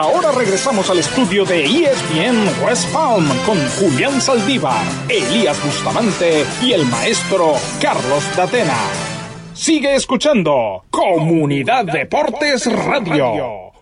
Ahora regresamos al estudio de ESPN West Palm con Julián Saldívar, Elías Bustamante y el maestro Carlos Datena. Sigue escuchando Comunidad Deportes Radio.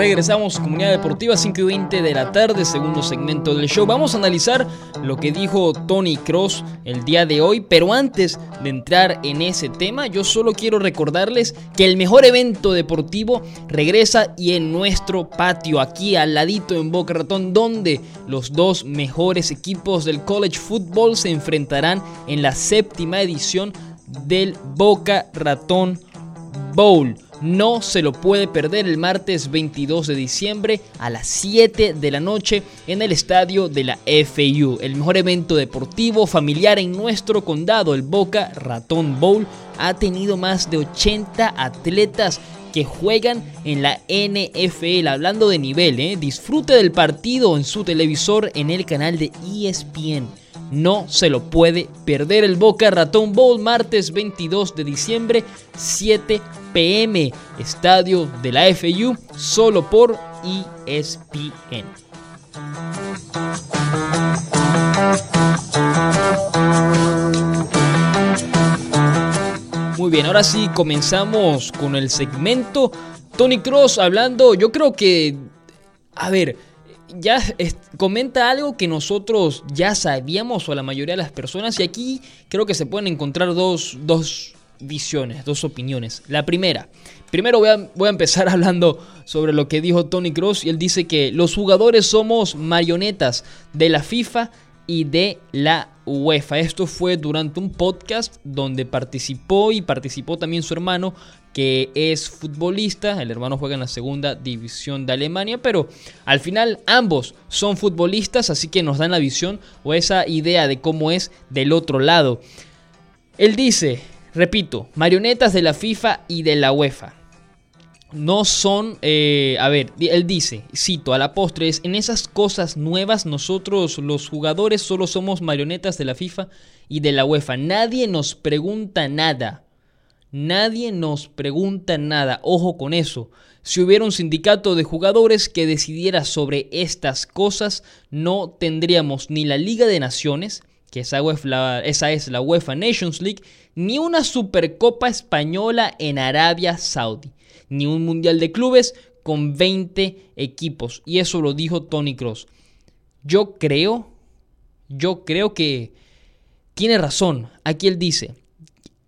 Regresamos, Comunidad Deportiva, 5 y 20 de la tarde, segundo segmento del show. Vamos a analizar lo que dijo Tony Cross el día de hoy, pero antes de entrar en ese tema, yo solo quiero recordarles que el mejor evento deportivo regresa y en nuestro patio, aquí al ladito en Boca Ratón, donde los dos mejores equipos del college football se enfrentarán en la séptima edición del Boca Ratón Bowl. No se lo puede perder el martes 22 de diciembre a las 7 de la noche en el estadio de la FAU. El mejor evento deportivo familiar en nuestro condado, el Boca Ratón Bowl, ha tenido más de 80 atletas que juegan en la NFL. Hablando de nivel, ¿eh? disfrute del partido en su televisor en el canal de ESPN. No se lo puede perder el Boca Ratón Bowl martes 22 de diciembre 7 pm estadio de la FU solo por ESPN. Muy bien, ahora sí comenzamos con el segmento. Tony Cross hablando, yo creo que, a ver, ya comenta algo que nosotros ya sabíamos o la mayoría de las personas y aquí creo que se pueden encontrar dos, visiones, dos opiniones. La primera, primero voy a, voy a, empezar hablando sobre lo que dijo Tony Cross y él dice que los jugadores somos marionetas de la FIFA y de la UEFA. Esto fue durante un podcast donde participó y participó también su hermano que es futbolista, el hermano juega en la segunda división de Alemania, pero al final ambos son futbolistas, así que nos dan la visión o esa idea de cómo es del otro lado. Él dice, repito, marionetas de la FIFA y de la UEFA. No son, eh, a ver, él dice, cito, a la postre, es, en esas cosas nuevas nosotros los jugadores solo somos marionetas de la FIFA y de la UEFA. Nadie nos pregunta nada. Nadie nos pregunta nada, ojo con eso. Si hubiera un sindicato de jugadores que decidiera sobre estas cosas, no tendríamos ni la Liga de Naciones, que esa, esa es la UEFA Nations League, ni una Supercopa Española en Arabia Saudí, ni un Mundial de Clubes con 20 equipos. Y eso lo dijo Tony Cross. Yo creo, yo creo que tiene razón. Aquí él dice,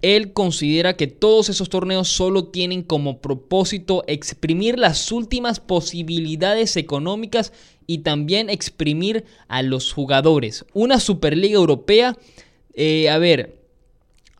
él considera que todos esos torneos solo tienen como propósito exprimir las últimas posibilidades económicas y también exprimir a los jugadores. Una Superliga Europea, eh, a ver,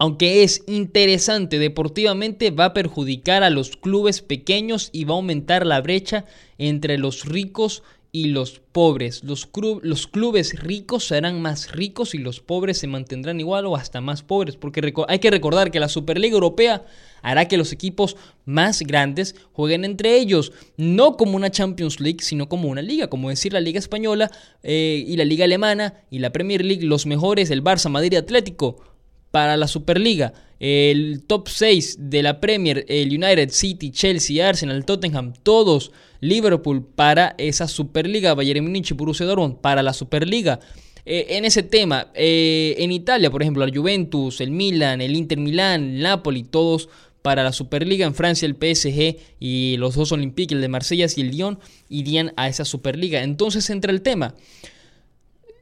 aunque es interesante deportivamente, va a perjudicar a los clubes pequeños y va a aumentar la brecha entre los ricos y los pobres. Los, clubes ricos serán más ricos y los pobres se mantendrán igual o hasta más pobres. Porque hay que recordar que la Superliga Europea hará que los equipos más grandes jueguen entre ellos. No como una Champions League, sino como una liga. Como decir la Liga Española eh, y la Liga Alemana y la Premier League. Los mejores, el Barça, Madrid, Atlético. Para la Superliga, el top 6 de la Premier, el United, City, Chelsea, Arsenal, Tottenham, todos Liverpool para esa Superliga, Bayern Múnich y Borussia Dortmund para la Superliga. Eh, en ese tema, eh, en Italia, por ejemplo, la Juventus, el Milan, el Inter Milán, Napoli, todos para la Superliga. En Francia, el PSG y los dos Olympiques, el de Marsella y el Lyon, irían a esa Superliga. Entonces entra el tema.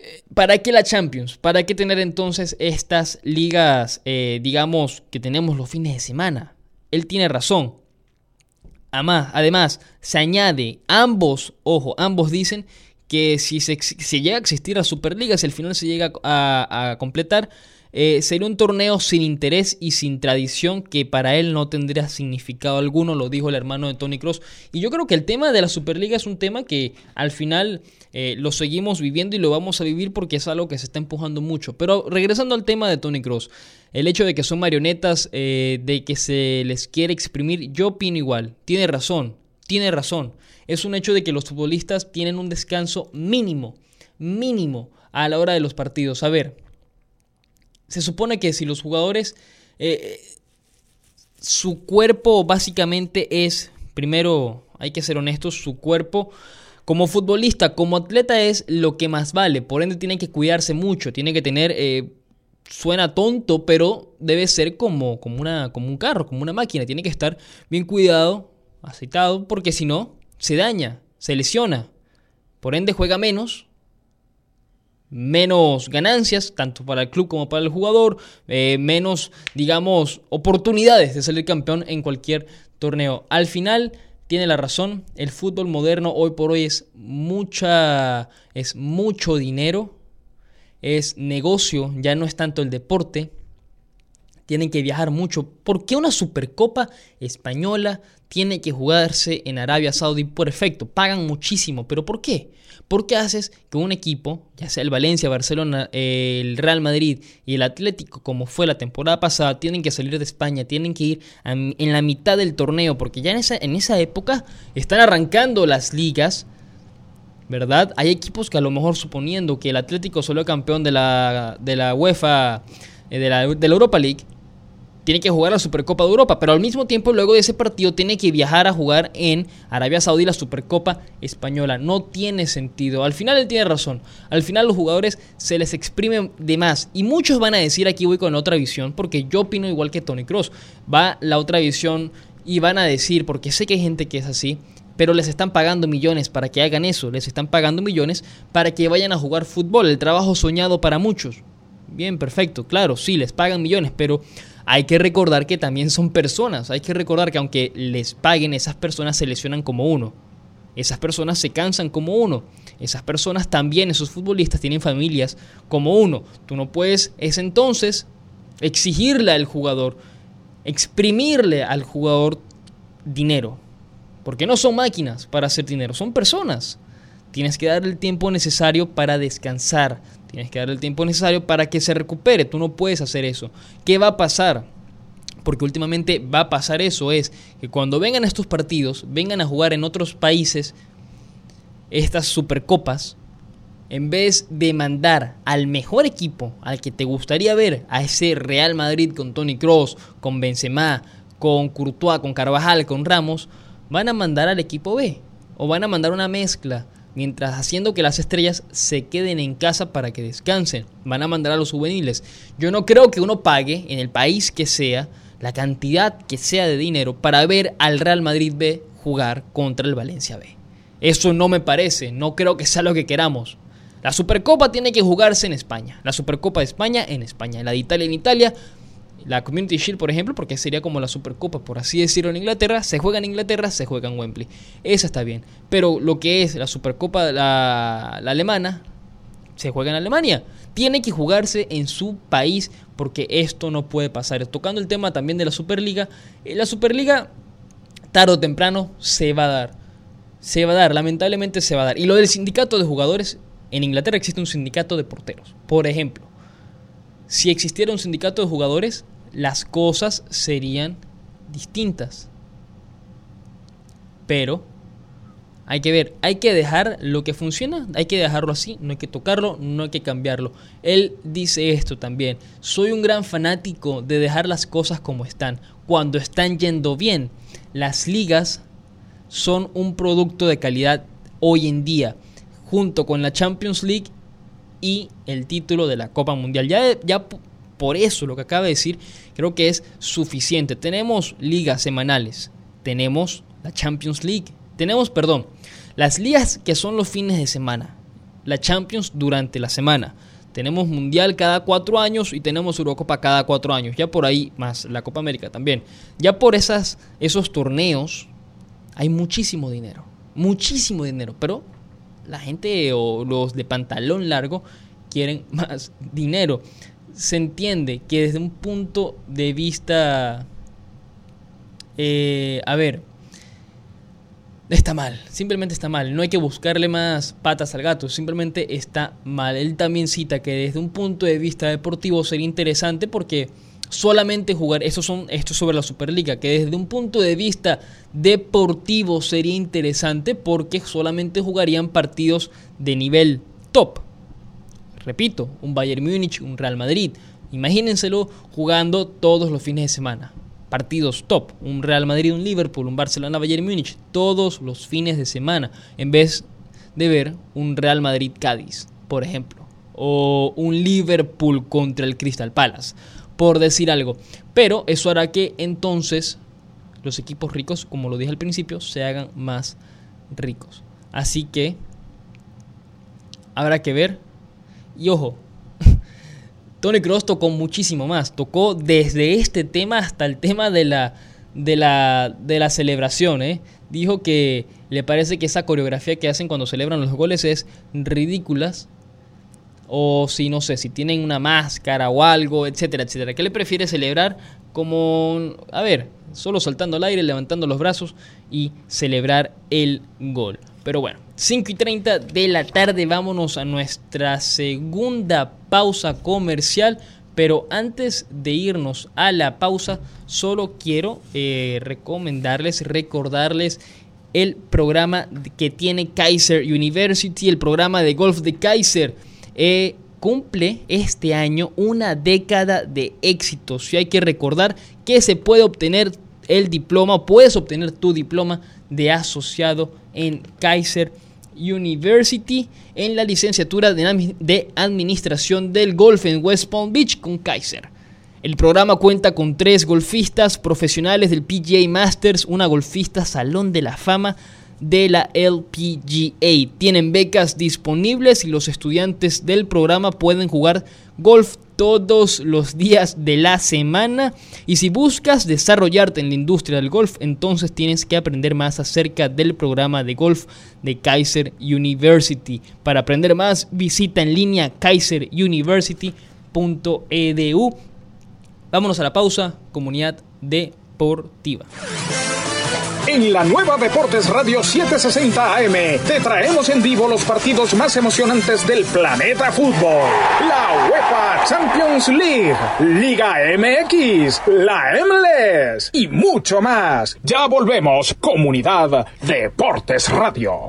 Eh, ¿Para qué la Champions? ¿Para qué tener entonces estas ligas, digamos, que tenemos los fines de semana? Él tiene razón. Además, se añade, ambos, ojo, ambos dicen que si se, llega a existir la Superliga, si al final se llega a, completar, eh, sería un torneo sin interés y sin tradición que para él no tendría significado alguno, lo dijo el hermano de Tony Cross. Y yo creo que el tema de la Superliga es un tema que al final eh, lo seguimos viviendo y lo vamos a vivir porque es algo que se está empujando mucho. Pero regresando al tema de Tony Cross, el hecho de que son marionetas, eh, de que se les quiere exprimir, yo opino igual. Tiene razón, tiene razón. Es un hecho de que los futbolistas tienen un descanso mínimo, mínimo a la hora de los partidos. A ver, se supone que si los jugadores, eh, su cuerpo básicamente es, primero hay que ser honestos, su cuerpo como futbolista, como atleta es lo que más vale, por ende tiene que cuidarse mucho, tiene que tener... Eh, suena tonto, pero debe ser como, como, una, como un carro, como una máquina. Tiene que estar bien cuidado, aceitado, porque si no, se daña, se lesiona. Por ende juega menos, menos ganancias, tanto para el club como para el jugador, eh, menos, digamos, oportunidades de salir campeón en cualquier torneo. Al final tiene la razón, el fútbol moderno hoy por hoy es mucha, es mucho dinero, es negocio, ya no es tanto el deporte. Tienen que viajar mucho. ¿Por qué una Supercopa española tiene que jugarse en Arabia Saudí? Perfecto, pagan muchísimo, pero ¿por qué? Porque haces que un equipo, ya sea el Valencia, Barcelona, el Real Madrid y el Atlético, como fue la temporada pasada, tienen que salir de España, tienen que ir en la mitad del torneo, porque ya en esa, en esa época están arrancando las ligas ¿verdad? Hay equipos que a lo mejor suponiendo que el Atlético solo campeón de la, de la UEFA, eh, de la, de la Europa League, tiene que jugar la Supercopa de Europa, pero al mismo tiempo luego de ese partido tiene que viajar a jugar en Arabia Saudí la Supercopa Española. No tiene sentido. Al final él tiene razón. Al final los jugadores se les exprimen de más. Y muchos van a decir aquí voy con otra visión, porque yo opino igual que Tony Cross. Va la otra visión y van a decir, porque sé que hay gente que es así, pero les están pagando millones para que hagan eso, les están pagando millones para que vayan a jugar fútbol, el trabajo soñado para muchos. Bien, perfecto, claro, sí, les pagan millones, pero hay que recordar que también son personas, hay que recordar que aunque les paguen, esas personas se lesionan como uno, esas personas se cansan como uno, esas personas también, esos futbolistas tienen familias como uno. Tú no puedes, es entonces, exigirle al jugador, exprimirle al jugador dinero. Porque no son máquinas para hacer dinero, son personas. Tienes que darle el tiempo necesario para descansar. Tienes que darle el tiempo necesario para que se recupere. Tú no puedes hacer eso. ¿Qué va a pasar? Porque últimamente va a pasar eso. Es que cuando vengan estos partidos, vengan a jugar en otros países estas supercopas, en vez de mandar al mejor equipo, al que te gustaría ver, a ese Real Madrid con Tony Cross, con Benzema, con Courtois, con Carvajal, con Ramos, van a mandar al equipo B o van a mandar una mezcla, mientras haciendo que las estrellas se queden en casa para que descansen. Van a mandar a los juveniles. Yo no creo que uno pague en el país que sea la cantidad que sea de dinero para ver al Real Madrid B jugar contra el Valencia B. Eso no me parece, no creo que sea lo que queramos. La Supercopa tiene que jugarse en España. La Supercopa de España en España. La de Italia en Italia la Community Shield, por ejemplo, porque sería como la Supercopa, por así decirlo, en Inglaterra, se juega en Inglaterra, se juega en Wembley. Esa está bien. Pero lo que es la Supercopa, la, alemana, se juega en Alemania. Tiene que jugarse en su país porque esto no puede pasar. Tocando el tema también de la Superliga, eh, la Superliga tarde o temprano se va a dar. Se va a dar, lamentablemente se va a dar. Y lo del sindicato de jugadores, en Inglaterra existe un sindicato de porteros. Por ejemplo, si existiera un sindicato de jugadores, las cosas serían distintas. Pero hay que ver, hay que dejar lo que funciona, hay que dejarlo así, no hay que tocarlo, no hay que cambiarlo. Él dice esto también, soy un gran fanático de dejar las cosas como están, cuando están yendo bien. Las ligas son un producto de calidad hoy en día, junto con la Champions League y el título de la Copa Mundial. Ya, ya por eso lo que acaba de decir creo que es suficiente. Tenemos ligas semanales, tenemos la Champions League, tenemos, perdón, las ligas que son los fines de semana, la Champions durante la semana. Tenemos Mundial cada cuatro años y tenemos Eurocopa cada cuatro años. Ya por ahí, más la Copa América también. Ya por esas, esos torneos hay muchísimo dinero. Muchísimo dinero. Pero la gente o los de pantalón largo quieren más dinero se entiende que desde un punto de vista, eh, a ver, está mal, simplemente está mal. No hay que buscarle más patas al gato, simplemente está mal. Él también cita que desde un punto de vista deportivo sería interesante porque solamente jugar, esto, son, esto sobre la Superliga, que desde un punto de vista deportivo sería interesante porque solamente jugarían partidos de nivel top. Repito, un Bayern Múnich, un Real Madrid. Imagínenselo jugando todos los fines de semana. Partidos top, un Real Madrid, un Liverpool, un Barcelona, Bayern Múnich, todos los fines de semana, en vez de ver un Real Madrid Cádiz, por ejemplo, o un Liverpool contra el Crystal Palace, por decir algo. Pero eso hará que entonces los equipos ricos, como lo dije al principio, se hagan más ricos. Así que habrá que ver. Y ojo, Tony Cross tocó muchísimo más. Tocó desde este tema hasta el tema de la, de la, de la celebración. ¿eh? Dijo que le parece que esa coreografía que hacen cuando celebran los goles es ridícula. O si no sé, si tienen una máscara o algo, etcétera, etcétera. ¿Qué le prefiere celebrar? Como, a ver, solo saltando al aire, levantando los brazos y celebrar el gol. Pero bueno, 5 y 30 de la tarde, vámonos a nuestra segunda pausa comercial. Pero antes de irnos a la pausa, solo quiero eh, recomendarles, recordarles el programa que tiene Kaiser University, el programa de golf de Kaiser. Eh, cumple este año una década de éxitos y hay que recordar que se puede obtener el diploma, puedes obtener tu diploma de asociado en Kaiser University en la licenciatura de Administración del Golf en West Palm Beach con Kaiser. El programa cuenta con tres golfistas profesionales del PGA Masters, una golfista Salón de la Fama de la LPGA. Tienen becas disponibles y los estudiantes del programa pueden jugar golf todos los días de la semana. Y si buscas desarrollarte en la industria del golf, entonces tienes que aprender más acerca del programa de golf de Kaiser University. Para aprender más, visita en línea kaiseruniversity.edu. Vámonos a la pausa, comunidad deportiva. En la nueva Deportes Radio 760 AM te traemos en vivo los partidos más emocionantes del planeta fútbol. La UEFA Champions League, Liga MX, la MLS y mucho más. Ya volvemos, comunidad Deportes Radio.